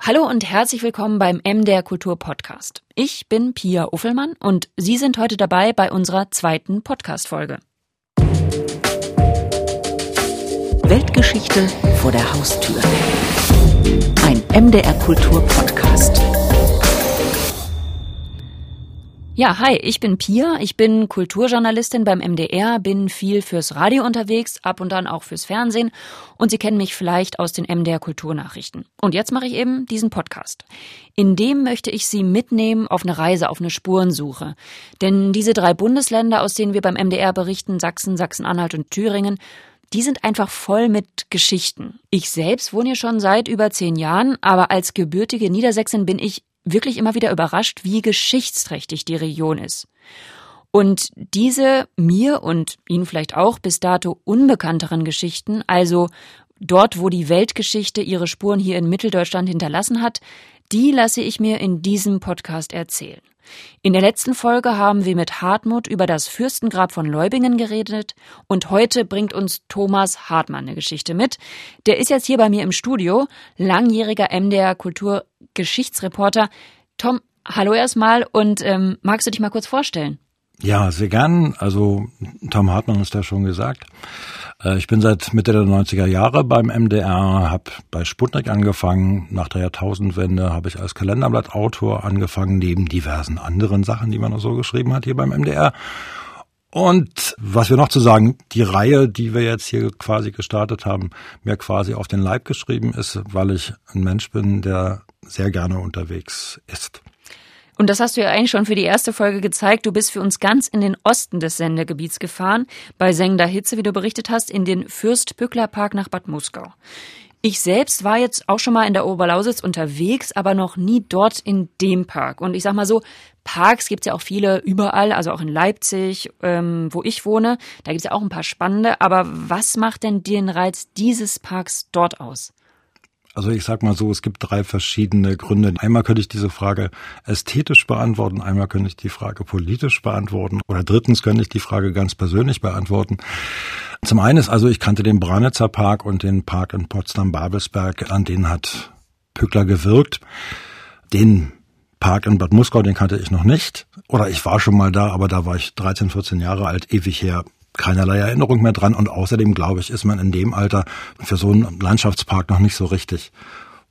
Hallo und herzlich willkommen beim MDR Kultur Podcast. Ich bin Pia Uffelmann und Sie sind heute dabei bei unserer zweiten Podcast-Folge. Weltgeschichte vor der Haustür. Ein MDR Kultur Podcast. Ja, hi, ich bin Pia, ich bin Kulturjournalistin beim MDR, bin viel fürs Radio unterwegs, ab und an auch fürs Fernsehen und Sie kennen mich vielleicht aus den MDR Kulturnachrichten. Und jetzt mache ich eben diesen Podcast. In dem möchte ich Sie mitnehmen auf eine Reise, auf eine Spurensuche. Denn diese drei Bundesländer, aus denen wir beim MDR berichten, Sachsen, Sachsen-Anhalt und Thüringen, die sind einfach voll mit Geschichten. Ich selbst wohne hier schon seit über zehn Jahren, aber als gebürtige Niedersächsin bin ich wirklich immer wieder überrascht, wie geschichtsträchtig die Region ist. Und diese mir und Ihnen vielleicht auch bis dato unbekannteren Geschichten, also dort, wo die Weltgeschichte ihre Spuren hier in Mitteldeutschland hinterlassen hat, die lasse ich mir in diesem Podcast erzählen. In der letzten Folge haben wir mit Hartmut über das Fürstengrab von Leubingen geredet und heute bringt uns Thomas Hartmann eine Geschichte mit. Der ist jetzt hier bei mir im Studio, langjähriger MDR Kulturgeschichtsreporter. Tom, hallo erstmal und ähm, magst du dich mal kurz vorstellen? Ja, sehr gern. Also Tom Hartmann ist da schon gesagt. Äh, ich bin seit Mitte der 90er Jahre beim MDR, habe bei Sputnik angefangen. Nach der Jahrtausendwende habe ich als Kalenderblattautor angefangen, neben diversen anderen Sachen, die man noch so geschrieben hat hier beim MDR. Und was wir noch zu sagen, die Reihe, die wir jetzt hier quasi gestartet haben, mir quasi auf den Leib geschrieben ist, weil ich ein Mensch bin, der sehr gerne unterwegs ist. Und das hast du ja eigentlich schon für die erste Folge gezeigt. Du bist für uns ganz in den Osten des Sendegebiets gefahren, bei sengender Hitze, wie du berichtet hast, in den Fürst-Pückler-Park nach Bad Muskau. Ich selbst war jetzt auch schon mal in der Oberlausitz unterwegs, aber noch nie dort in dem Park. Und ich sag mal so, Parks gibt's ja auch viele überall, also auch in Leipzig, ähm, wo ich wohne. Da gibt's ja auch ein paar spannende. Aber was macht denn den Reiz dieses Parks dort aus? Also ich sag mal so, es gibt drei verschiedene Gründe. Einmal könnte ich diese Frage ästhetisch beantworten, einmal könnte ich die Frage politisch beantworten oder drittens könnte ich die Frage ganz persönlich beantworten. Zum einen ist also, ich kannte den Branitzer Park und den Park in Potsdam-Babelsberg, an denen hat Pückler gewirkt. Den Park in Bad Muskau, den kannte ich noch nicht. Oder ich war schon mal da, aber da war ich 13, 14 Jahre alt, ewig her keinerlei Erinnerung mehr dran. Und außerdem, glaube ich, ist man in dem Alter für so einen Landschaftspark noch nicht so richtig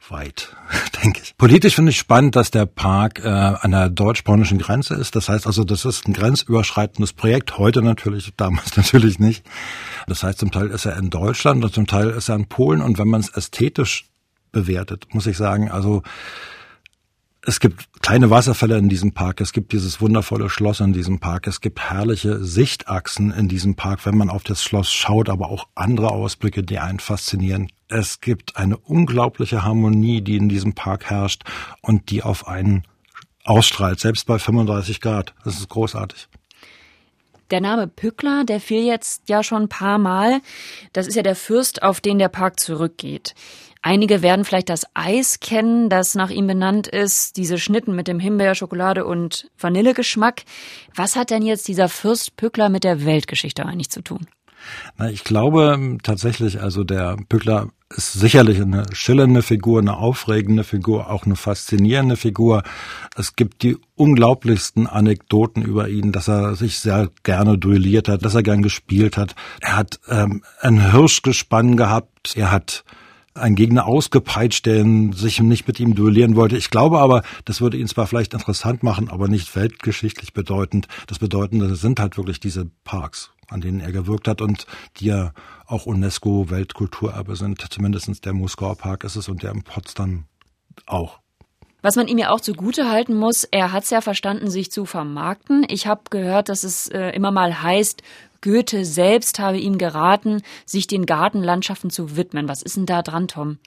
weit, denke ich. Politisch finde ich spannend, dass der Park äh, an der deutsch-polnischen Grenze ist. Das heißt also, das ist ein grenzüberschreitendes Projekt. Heute natürlich, damals natürlich nicht. Das heißt, zum Teil ist er in Deutschland und zum Teil ist er in Polen. Und wenn man es ästhetisch bewertet, muss ich sagen, also es gibt kleine Wasserfälle in diesem Park, es gibt dieses wundervolle Schloss in diesem Park, es gibt herrliche Sichtachsen in diesem Park, wenn man auf das Schloss schaut, aber auch andere Ausblicke, die einen faszinieren. Es gibt eine unglaubliche Harmonie, die in diesem Park herrscht und die auf einen ausstrahlt, selbst bei 35 Grad. Das ist großartig. Der Name Pückler, der fiel jetzt ja schon ein paar Mal. Das ist ja der Fürst, auf den der Park zurückgeht. Einige werden vielleicht das Eis kennen, das nach ihm benannt ist, diese Schnitten mit dem Himbeer, Schokolade und Vanillegeschmack. Was hat denn jetzt dieser Fürst Pückler mit der Weltgeschichte eigentlich zu tun? Na, ich glaube tatsächlich, also der Pückler ist sicherlich eine schillernde Figur, eine aufregende Figur, auch eine faszinierende Figur. Es gibt die unglaublichsten Anekdoten über ihn, dass er sich sehr gerne duelliert hat, dass er gern gespielt hat. Er hat ähm, ein Hirschgespann gehabt. Er hat einen Gegner ausgepeitscht, der sich nicht mit ihm duellieren wollte. Ich glaube aber, das würde ihn zwar vielleicht interessant machen, aber nicht weltgeschichtlich bedeutend. Das Bedeutende sind halt wirklich diese Parks, an denen er gewirkt hat und die ja auch UNESCO-Weltkulturerbe sind. Zumindestens der Moskauer Park ist es und der in Potsdam auch. Was man ihm ja auch zugute halten muss, er hat es ja verstanden, sich zu vermarkten. Ich habe gehört, dass es äh, immer mal heißt, Goethe selbst habe ihm geraten, sich den Gartenlandschaften zu widmen. Was ist denn da dran, Tom?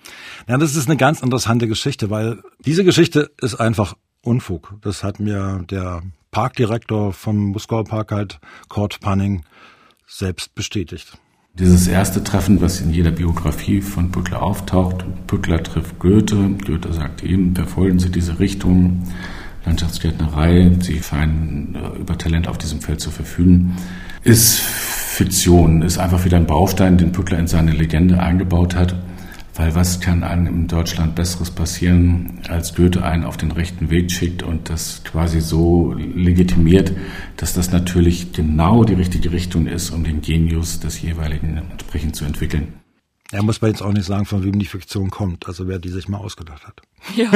Ja, das ist eine ganz interessante Geschichte, weil diese Geschichte ist einfach Unfug. Das hat mir der Parkdirektor vom Muskauer Park halt, Kurt Panning, selbst bestätigt. Dieses erste Treffen, was in jeder Biografie von Bückler auftaucht, Bückler trifft Goethe, Goethe sagt ihm, verfolgen Sie diese Richtung, Landschaftsgärtnerei, Sie scheinen äh, über Talent auf diesem Feld zu verfügen ist Fiktion, ist einfach wieder ein Baustein, den Pückler in seine Legende eingebaut hat. Weil was kann einem in Deutschland Besseres passieren, als Goethe einen auf den rechten Weg schickt und das quasi so legitimiert, dass das natürlich genau die richtige Richtung ist, um den Genius des jeweiligen entsprechend zu entwickeln. Er muss man jetzt auch nicht sagen, von wem die Fiktion kommt, also wer die sich mal ausgedacht hat. Ja.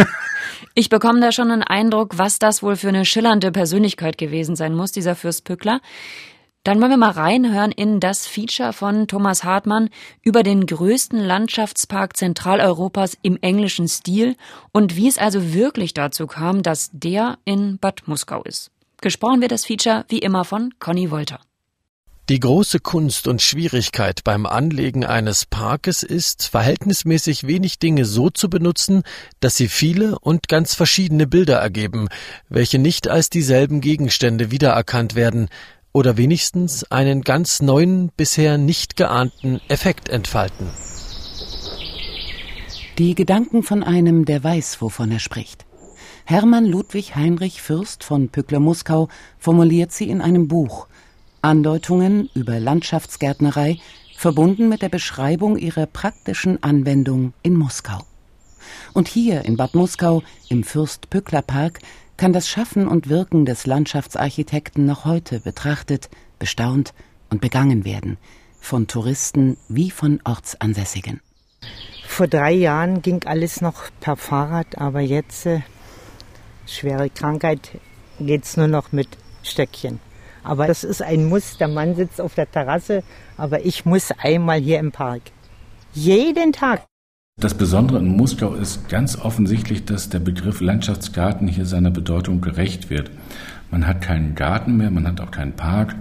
Ich bekomme da schon einen Eindruck, was das wohl für eine schillernde Persönlichkeit gewesen sein muss, dieser Fürst Pückler. Dann wollen wir mal reinhören in das Feature von Thomas Hartmann über den größten Landschaftspark Zentraleuropas im englischen Stil und wie es also wirklich dazu kam, dass der in Bad Muskau ist. Gesprochen wird das Feature wie immer von Conny Wolter. Die große Kunst und Schwierigkeit beim Anlegen eines Parkes ist, verhältnismäßig wenig Dinge so zu benutzen, dass sie viele und ganz verschiedene Bilder ergeben, welche nicht als dieselben Gegenstände wiedererkannt werden, oder wenigstens einen ganz neuen, bisher nicht geahnten Effekt entfalten. Die Gedanken von einem, der weiß, wovon er spricht. Hermann Ludwig Heinrich Fürst von Pückler-Muskau formuliert sie in einem Buch Andeutungen über Landschaftsgärtnerei, verbunden mit der Beschreibung ihrer praktischen Anwendung in Moskau. Und hier in Bad Muskau im Fürst-Pückler-Park kann das Schaffen und Wirken des Landschaftsarchitekten noch heute betrachtet, bestaunt und begangen werden, von Touristen wie von Ortsansässigen. Vor drei Jahren ging alles noch per Fahrrad, aber jetzt, äh, schwere Krankheit, geht es nur noch mit Stöckchen. Aber das ist ein Muss. Der Mann sitzt auf der Terrasse, aber ich muss einmal hier im Park. Jeden Tag. Das Besondere in Muskau ist ganz offensichtlich, dass der Begriff Landschaftsgarten hier seiner Bedeutung gerecht wird. Man hat keinen Garten mehr, man hat auch keinen Park.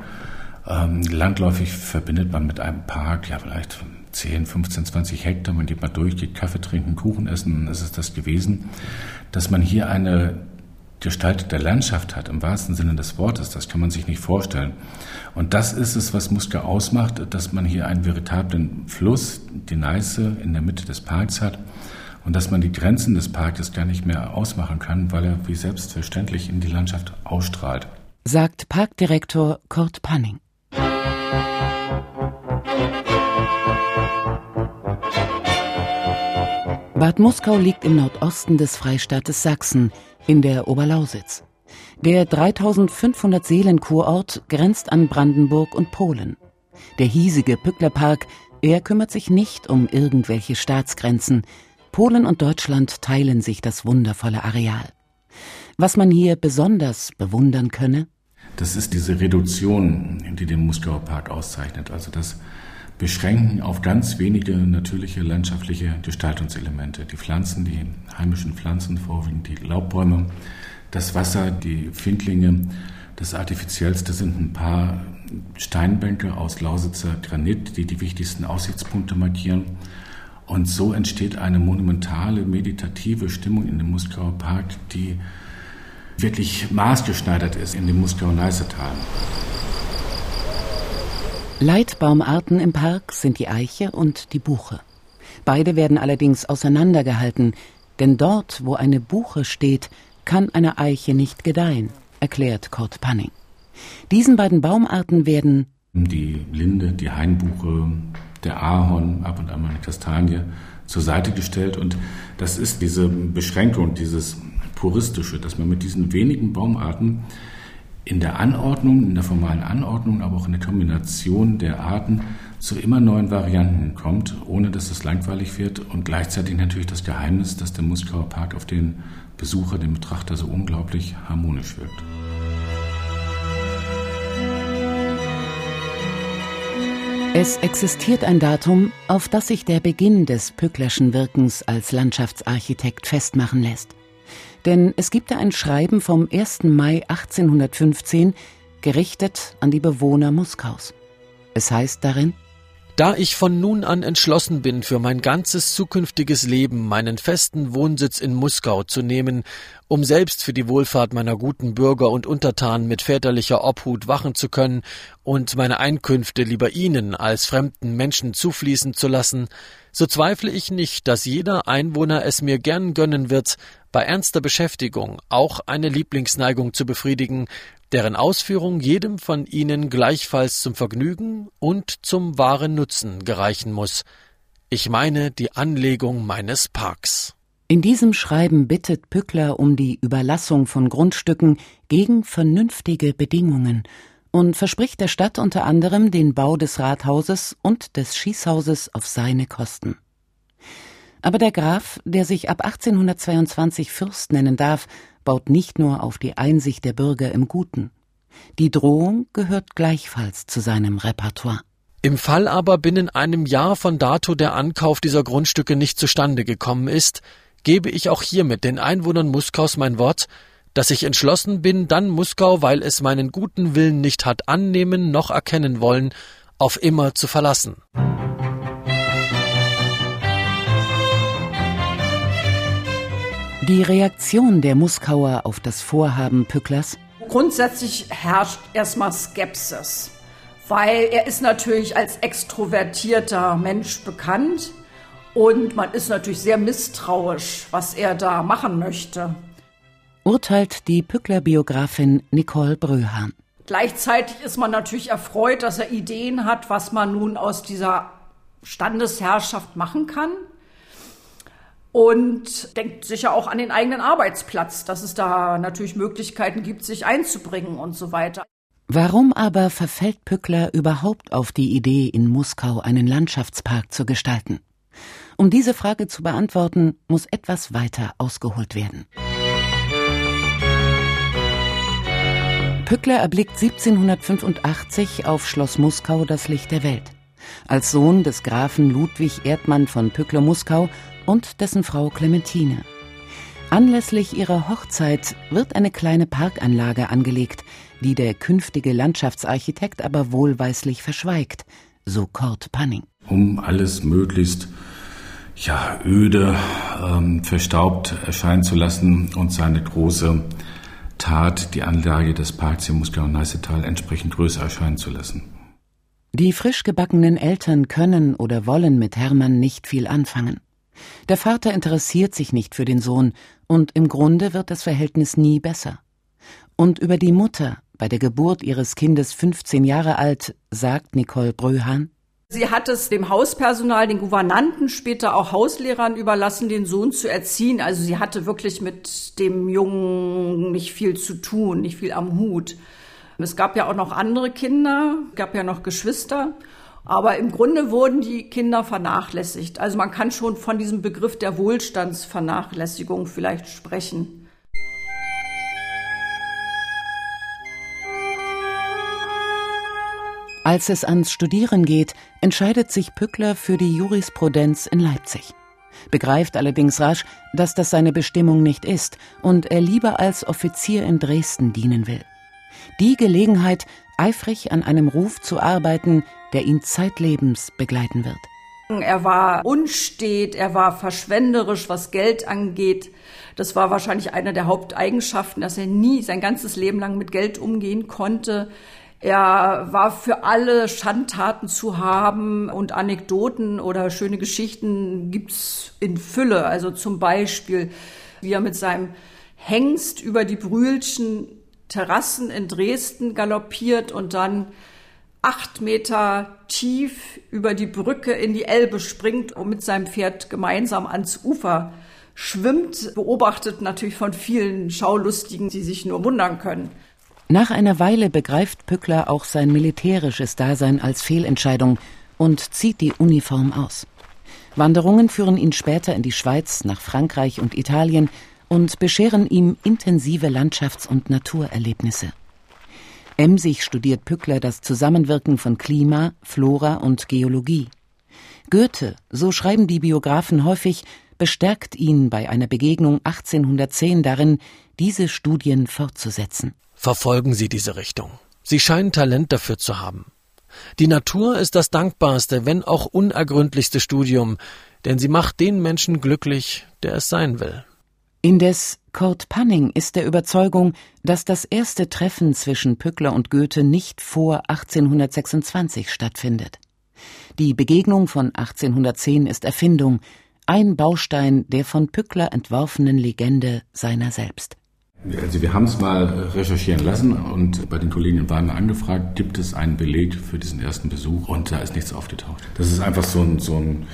Ähm, landläufig verbindet man mit einem Park ja vielleicht 10, 15, 20 Hektar. Man geht mal durch, geht Kaffee trinken, Kuchen essen, dann ist es das gewesen. Dass man hier eine gestaltete Landschaft hat, im wahrsten Sinne des Wortes, das kann man sich nicht vorstellen. Und das ist es, was Muska ausmacht, dass man hier einen veritablen Fluss, die Neiße, in der Mitte des Parks hat und dass man die Grenzen des Parkes gar nicht mehr ausmachen kann, weil er wie selbstverständlich in die Landschaft ausstrahlt. Sagt Parkdirektor Kurt Panning. Bad Muskau liegt im Nordosten des Freistaates Sachsen in der Oberlausitz. Der 3500 Seelen Kurort grenzt an Brandenburg und Polen. Der hiesige Pücklerpark, er kümmert sich nicht um irgendwelche Staatsgrenzen. Polen und Deutschland teilen sich das wundervolle Areal. Was man hier besonders bewundern könne? Das ist diese Reduktion, die den Muskauer Park auszeichnet. Also das Beschränken auf ganz wenige natürliche landschaftliche Gestaltungselemente. Die Pflanzen, die heimischen Pflanzen, vorwiegend die Laubbäume, das Wasser, die Findlinge. Das Artifiziellste sind ein paar Steinbänke aus Lausitzer Granit, die die wichtigsten Aussichtspunkte markieren. Und so entsteht eine monumentale, meditative Stimmung in dem Muskauer Park, die wirklich maßgeschneidert ist in dem Muskauer Neißetal. Leitbaumarten im Park sind die Eiche und die Buche. Beide werden allerdings auseinandergehalten, denn dort, wo eine Buche steht, kann eine Eiche nicht gedeihen, erklärt Kurt Panning. Diesen beiden Baumarten werden die Linde, die Hainbuche, der Ahorn, ab und an mal eine Kastanie zur Seite gestellt. Und das ist diese Beschränkung, dieses Puristische, dass man mit diesen wenigen Baumarten in der Anordnung, in der formalen Anordnung, aber auch in der Kombination der Arten zu immer neuen Varianten kommt, ohne dass es langweilig wird und gleichzeitig natürlich das Geheimnis, dass der Muskauer Park auf den Besucher, den Betrachter so unglaublich harmonisch wirkt. Es existiert ein Datum, auf das sich der Beginn des Pücklerschen Wirkens als Landschaftsarchitekt festmachen lässt. Denn es gibt da ein Schreiben vom 1. Mai 1815, gerichtet an die Bewohner Muskaus. Es heißt darin, da ich von nun an entschlossen bin, für mein ganzes zukünftiges Leben meinen festen Wohnsitz in Muskau zu nehmen, um selbst für die Wohlfahrt meiner guten Bürger und Untertanen mit väterlicher Obhut wachen zu können und meine Einkünfte lieber ihnen als fremden Menschen zufließen zu lassen, so zweifle ich nicht, dass jeder Einwohner es mir gern gönnen wird, bei ernster Beschäftigung auch eine Lieblingsneigung zu befriedigen, deren Ausführung jedem von ihnen gleichfalls zum Vergnügen und zum wahren Nutzen gereichen muss. Ich meine die Anlegung meines Parks. In diesem Schreiben bittet Pückler um die Überlassung von Grundstücken gegen vernünftige Bedingungen und verspricht der Stadt unter anderem den Bau des Rathauses und des Schießhauses auf seine Kosten. Aber der Graf, der sich ab 1822 Fürst nennen darf, baut nicht nur auf die Einsicht der Bürger im Guten. Die Drohung gehört gleichfalls zu seinem Repertoire. Im Fall aber binnen einem Jahr von dato der Ankauf dieser Grundstücke nicht zustande gekommen ist, gebe ich auch hiermit den Einwohnern Muskaus mein Wort, dass ich entschlossen bin, dann Muskau, weil es meinen guten Willen nicht hat annehmen noch erkennen wollen, auf immer zu verlassen. Die Reaktion der Muskauer auf das Vorhaben Pücklers? Grundsätzlich herrscht erstmal Skepsis, weil er ist natürlich als extrovertierter Mensch bekannt und man ist natürlich sehr misstrauisch, was er da machen möchte. Urteilt die Pückler-Biografin Nicole Bröhahn. Gleichzeitig ist man natürlich erfreut, dass er Ideen hat, was man nun aus dieser Standesherrschaft machen kann und denkt sicher auch an den eigenen Arbeitsplatz, dass es da natürlich Möglichkeiten gibt, sich einzubringen und so weiter. Warum aber verfällt Pückler überhaupt auf die Idee, in Muskau einen Landschaftspark zu gestalten? Um diese Frage zu beantworten, muss etwas weiter ausgeholt werden. Pückler erblickt 1785 auf Schloss Muskau das Licht der Welt. Als Sohn des Grafen Ludwig Erdmann von Pückler-Muskau und dessen Frau Clementine. Anlässlich ihrer Hochzeit wird eine kleine Parkanlage angelegt, die der künftige Landschaftsarchitekt aber wohlweislich verschweigt, so Kurt Panning. Um alles möglichst ja, öde, ähm, verstaubt erscheinen zu lassen und seine große Tat, die Anlage des Parks im Muskau und Neißetal, entsprechend größer erscheinen zu lassen. Die frisch gebackenen Eltern können oder wollen mit Hermann nicht viel anfangen. Der Vater interessiert sich nicht für den Sohn, und im Grunde wird das Verhältnis nie besser. Und über die Mutter, bei der Geburt ihres Kindes 15 Jahre alt, sagt Nicole Bröhan, Sie hat es dem Hauspersonal, den Gouvernanten, später auch Hauslehrern überlassen, den Sohn zu erziehen. Also sie hatte wirklich mit dem Jungen nicht viel zu tun, nicht viel am Hut. Es gab ja auch noch andere Kinder, gab ja noch Geschwister. Aber im Grunde wurden die Kinder vernachlässigt. Also man kann schon von diesem Begriff der Wohlstandsvernachlässigung vielleicht sprechen. Als es ans Studieren geht, entscheidet sich Pückler für die Jurisprudenz in Leipzig. Begreift allerdings rasch, dass das seine Bestimmung nicht ist und er lieber als Offizier in Dresden dienen will. Die Gelegenheit, eifrig an einem Ruf zu arbeiten, der ihn zeitlebens begleiten wird. Er war unstet, er war verschwenderisch, was Geld angeht. Das war wahrscheinlich eine der Haupteigenschaften, dass er nie sein ganzes Leben lang mit Geld umgehen konnte. Er war für alle Schandtaten zu haben und Anekdoten oder schöne Geschichten gibt's in Fülle. Also zum Beispiel, wie er mit seinem Hengst über die Brühlschen Terrassen in Dresden galoppiert und dann acht Meter tief über die Brücke in die Elbe springt und mit seinem Pferd gemeinsam ans Ufer schwimmt, beobachtet natürlich von vielen Schaulustigen, die sich nur wundern können. Nach einer Weile begreift Pückler auch sein militärisches Dasein als Fehlentscheidung und zieht die Uniform aus. Wanderungen führen ihn später in die Schweiz, nach Frankreich und Italien, und bescheren ihm intensive Landschafts- und Naturerlebnisse. Emsig studiert Pückler das Zusammenwirken von Klima, Flora und Geologie. Goethe, so schreiben die Biografen häufig, bestärkt ihn bei einer Begegnung 1810 darin, diese Studien fortzusetzen. Verfolgen Sie diese Richtung. Sie scheinen Talent dafür zu haben. Die Natur ist das dankbarste, wenn auch unergründlichste Studium, denn sie macht den Menschen glücklich, der es sein will. Indes Kurt Panning ist der Überzeugung, dass das erste Treffen zwischen Pückler und Goethe nicht vor 1826 stattfindet. Die Begegnung von 1810 ist Erfindung, ein Baustein der von Pückler entworfenen Legende seiner selbst. Also wir haben es mal recherchieren lassen und bei den Kollegen in Weimar angefragt, gibt es einen Beleg für diesen ersten Besuch und da ist nichts aufgetaucht. Das ist einfach so ein, so ein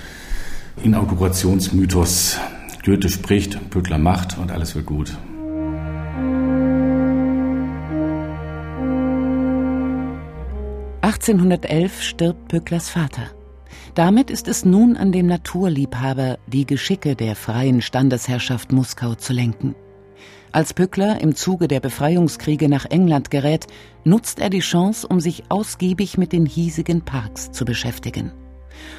Inaugurationsmythos. Goethe spricht, Pückler macht und alles wird gut. (1811) stirbt Pücklers Vater. Damit ist es nun an dem Naturliebhaber, die Geschicke der freien Standesherrschaft Muskau zu lenken. Als Pückler im Zuge der Befreiungskriege nach England gerät, nutzt er die Chance, um sich ausgiebig mit den hiesigen Parks zu beschäftigen.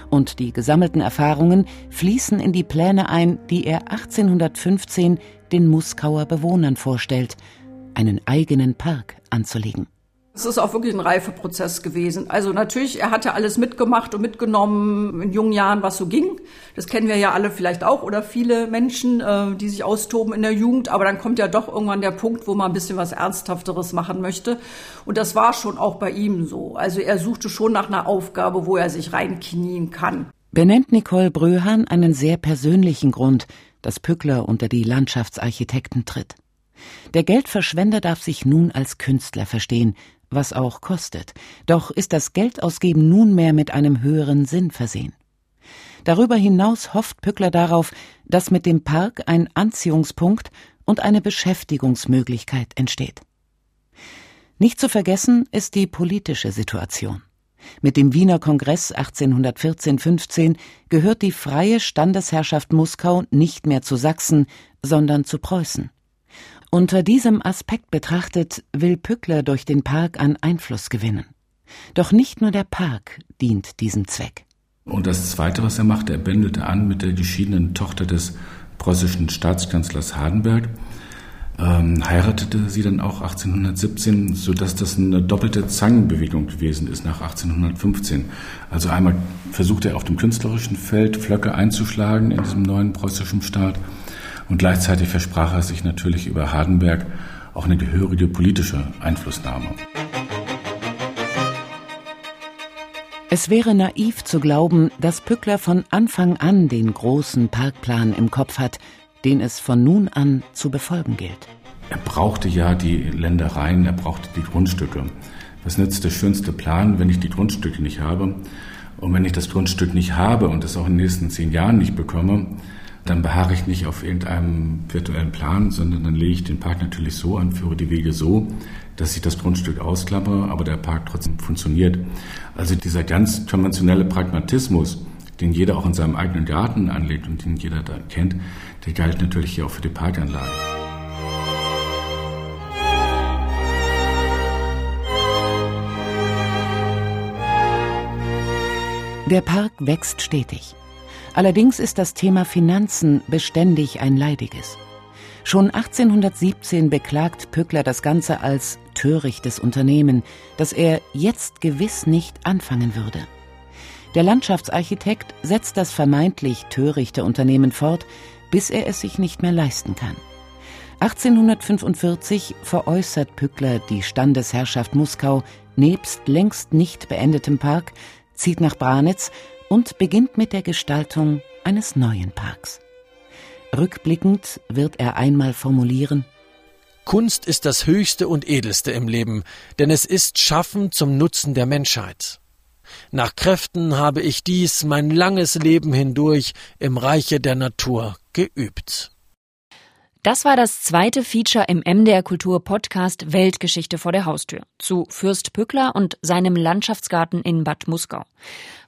Und die gesammelten Erfahrungen fließen in die Pläne ein, die er 1815 den Muskauer Bewohnern vorstellt, einen eigenen Park anzulegen. Es ist auch wirklich ein Reifeprozess gewesen. Also natürlich, er hatte alles mitgemacht und mitgenommen in jungen Jahren, was so ging. Das kennen wir ja alle vielleicht auch oder viele Menschen, äh, die sich austoben in der Jugend. Aber dann kommt ja doch irgendwann der Punkt, wo man ein bisschen was Ernsthafteres machen möchte. Und das war schon auch bei ihm so. Also er suchte schon nach einer Aufgabe, wo er sich reinknien kann. Benennt Nicole Bröhan einen sehr persönlichen Grund, dass Pückler unter die Landschaftsarchitekten tritt. Der Geldverschwender darf sich nun als Künstler verstehen, was auch kostet, doch ist das Geldausgeben nunmehr mit einem höheren Sinn versehen. Darüber hinaus hofft Pückler darauf, dass mit dem Park ein Anziehungspunkt und eine Beschäftigungsmöglichkeit entsteht. Nicht zu vergessen ist die politische Situation. Mit dem Wiener Kongress 1814-15 gehört die freie Standesherrschaft Muskau nicht mehr zu Sachsen, sondern zu Preußen. Unter diesem Aspekt betrachtet will Pückler durch den Park an Einfluss gewinnen. Doch nicht nur der Park dient diesem Zweck. Und das Zweite, was er machte, er bändelte an mit der geschiedenen Tochter des preußischen Staatskanzlers Hardenberg, ähm, heiratete sie dann auch 1817, sodass das eine doppelte Zangenbewegung gewesen ist nach 1815. Also einmal versuchte er auf dem künstlerischen Feld Flöcke einzuschlagen in diesem neuen preußischen Staat und gleichzeitig versprach er sich natürlich über Hardenberg auch eine gehörige politische Einflussnahme. Es wäre naiv zu glauben, dass Pückler von Anfang an den großen Parkplan im Kopf hat, den es von nun an zu befolgen gilt. Er brauchte ja die Ländereien, er brauchte die Grundstücke. Was nützt der schönste Plan, wenn ich die Grundstücke nicht habe? Und wenn ich das Grundstück nicht habe und es auch in den nächsten zehn Jahren nicht bekomme, dann beharre ich nicht auf irgendeinem virtuellen Plan, sondern dann lege ich den Park natürlich so an, führe die Wege so, dass ich das Grundstück ausklappe, aber der Park trotzdem funktioniert. Also dieser ganz konventionelle Pragmatismus, den jeder auch in seinem eigenen Garten anlegt und den jeder da kennt, der galt natürlich hier auch für die Parkanlage. Der Park wächst stetig. Allerdings ist das Thema Finanzen beständig ein leidiges. Schon 1817 beklagt Pückler das Ganze als törichtes Unternehmen, das er jetzt gewiss nicht anfangen würde. Der Landschaftsarchitekt setzt das vermeintlich törichte Unternehmen fort, bis er es sich nicht mehr leisten kann. 1845 veräußert Pückler die Standesherrschaft Muskau nebst längst nicht beendetem Park, zieht nach Branitz und beginnt mit der Gestaltung eines neuen Parks. Rückblickend wird er einmal formulieren Kunst ist das Höchste und Edelste im Leben, denn es ist Schaffen zum Nutzen der Menschheit. Nach Kräften habe ich dies mein langes Leben hindurch im Reiche der Natur geübt. Das war das zweite Feature im MDR Kultur Podcast Weltgeschichte vor der Haustür zu Fürst Pückler und seinem Landschaftsgarten in Bad Muskau.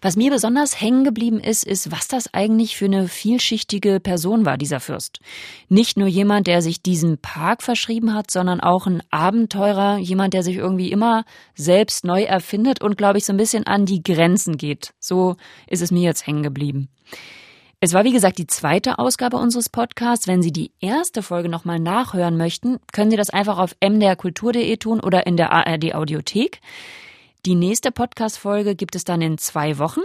Was mir besonders hängen geblieben ist, ist, was das eigentlich für eine vielschichtige Person war, dieser Fürst. Nicht nur jemand, der sich diesem Park verschrieben hat, sondern auch ein Abenteurer, jemand, der sich irgendwie immer selbst neu erfindet und, glaube ich, so ein bisschen an die Grenzen geht. So ist es mir jetzt hängen geblieben. Es war wie gesagt die zweite Ausgabe unseres Podcasts. Wenn Sie die erste Folge nochmal nachhören möchten, können Sie das einfach auf mdrkultur.de tun oder in der ARD Audiothek. Die nächste Podcast-Folge gibt es dann in zwei Wochen.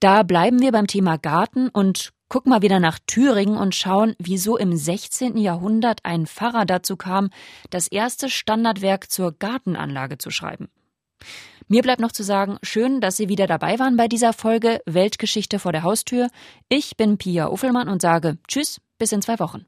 Da bleiben wir beim Thema Garten und gucken mal wieder nach Thüringen und schauen, wieso im 16. Jahrhundert ein Pfarrer dazu kam, das erste Standardwerk zur Gartenanlage zu schreiben. Mir bleibt noch zu sagen, schön, dass Sie wieder dabei waren bei dieser Folge Weltgeschichte vor der Haustür. Ich bin Pia Uffelmann und sage Tschüss, bis in zwei Wochen.